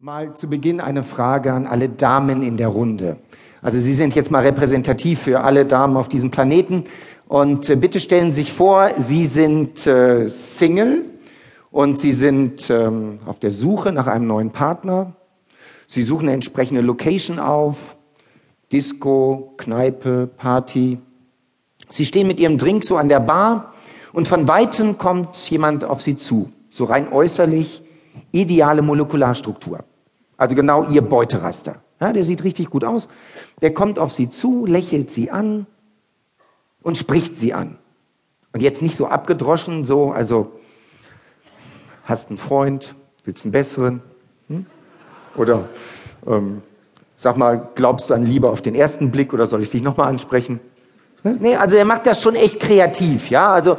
Mal zu Beginn eine Frage an alle Damen in der Runde. Also Sie sind jetzt mal repräsentativ für alle Damen auf diesem Planeten. Und äh, bitte stellen Sie sich vor, Sie sind äh, Single und Sie sind ähm, auf der Suche nach einem neuen Partner. Sie suchen eine entsprechende Location auf, Disco, Kneipe, Party. Sie stehen mit Ihrem Drink so an der Bar und von weitem kommt jemand auf Sie zu, so rein äußerlich, ideale Molekularstruktur. Also genau ihr Beuteraster. Ja, der sieht richtig gut aus. Der kommt auf sie zu, lächelt sie an und spricht sie an. Und jetzt nicht so abgedroschen, so, also, hast einen Freund, willst einen besseren? Hm? Oder, ähm, sag mal, glaubst du an Liebe auf den ersten Blick oder soll ich dich nochmal ansprechen? Hm? Nee, also er macht das schon echt kreativ, ja, also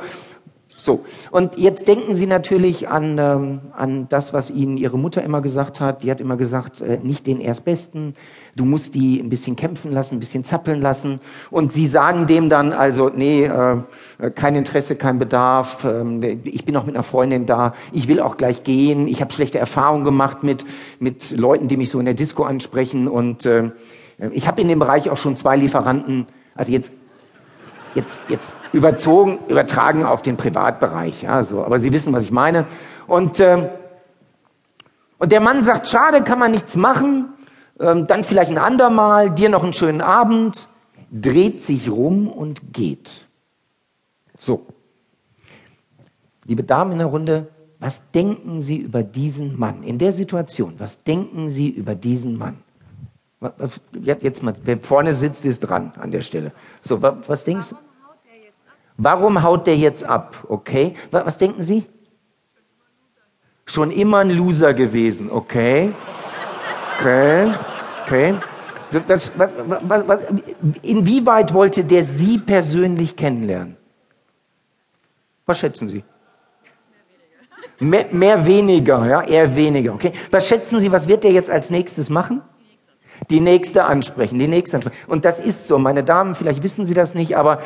so, und jetzt denken Sie natürlich an, ähm, an das, was Ihnen Ihre Mutter immer gesagt hat. Die hat immer gesagt, äh, nicht den Erstbesten, du musst die ein bisschen kämpfen lassen, ein bisschen zappeln lassen. Und Sie sagen dem dann also, nee, äh, kein Interesse, kein Bedarf, äh, ich bin auch mit einer Freundin da, ich will auch gleich gehen, ich habe schlechte Erfahrungen gemacht mit, mit Leuten, die mich so in der Disco ansprechen. Und äh, ich habe in dem Bereich auch schon zwei Lieferanten, also jetzt jetzt, jetzt überzogen, übertragen auf den Privatbereich. Ja, so. Aber Sie wissen, was ich meine. Und, äh, und der Mann sagt, schade, kann man nichts machen. Ähm, dann vielleicht ein andermal, dir noch einen schönen Abend, dreht sich rum und geht. So. Liebe Damen in der Runde, was denken Sie über diesen Mann in der Situation? Was denken Sie über diesen Mann? Jetzt mal, wer vorne sitzt, ist dran an der Stelle. So, was, was denkst du? Warum haut der jetzt ab? Okay. Was, was denken Sie? Schon immer ein Loser gewesen. Okay. Okay. Okay. Das, was, was, inwieweit wollte der Sie persönlich kennenlernen? Was schätzen Sie? Mehr, mehr weniger, ja, eher weniger. Okay. Was schätzen Sie, was wird der jetzt als nächstes machen? Die nächste ansprechen, die nächste ansprechen. Und das ist so, meine Damen, vielleicht wissen Sie das nicht, aber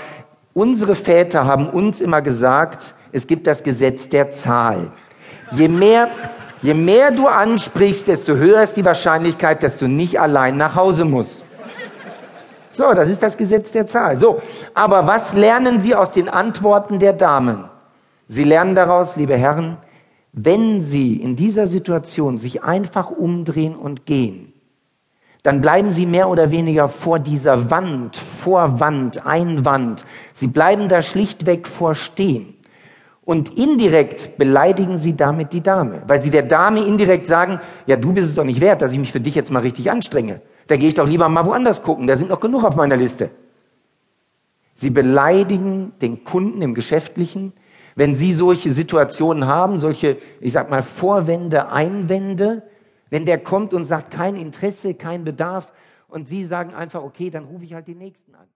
unsere Väter haben uns immer gesagt, es gibt das Gesetz der Zahl. Je mehr, je mehr du ansprichst, desto höher ist die Wahrscheinlichkeit, dass du nicht allein nach Hause musst. So, das ist das Gesetz der Zahl. So, aber was lernen Sie aus den Antworten der Damen? Sie lernen daraus, liebe Herren, wenn Sie in dieser Situation sich einfach umdrehen und gehen, dann bleiben sie mehr oder weniger vor dieser Wand, vor Wand, Einwand. Sie bleiben da schlichtweg vorstehen. Und indirekt beleidigen sie damit die Dame, weil sie der Dame indirekt sagen, ja, du bist es doch nicht wert, dass ich mich für dich jetzt mal richtig anstrenge. Da gehe ich doch lieber mal woanders gucken, da sind noch genug auf meiner Liste. Sie beleidigen den Kunden im Geschäftlichen, wenn sie solche Situationen haben, solche, ich sag mal, Vorwände, Einwände, wenn der kommt und sagt, kein Interesse, kein Bedarf, und Sie sagen einfach, okay, dann rufe ich halt den Nächsten an.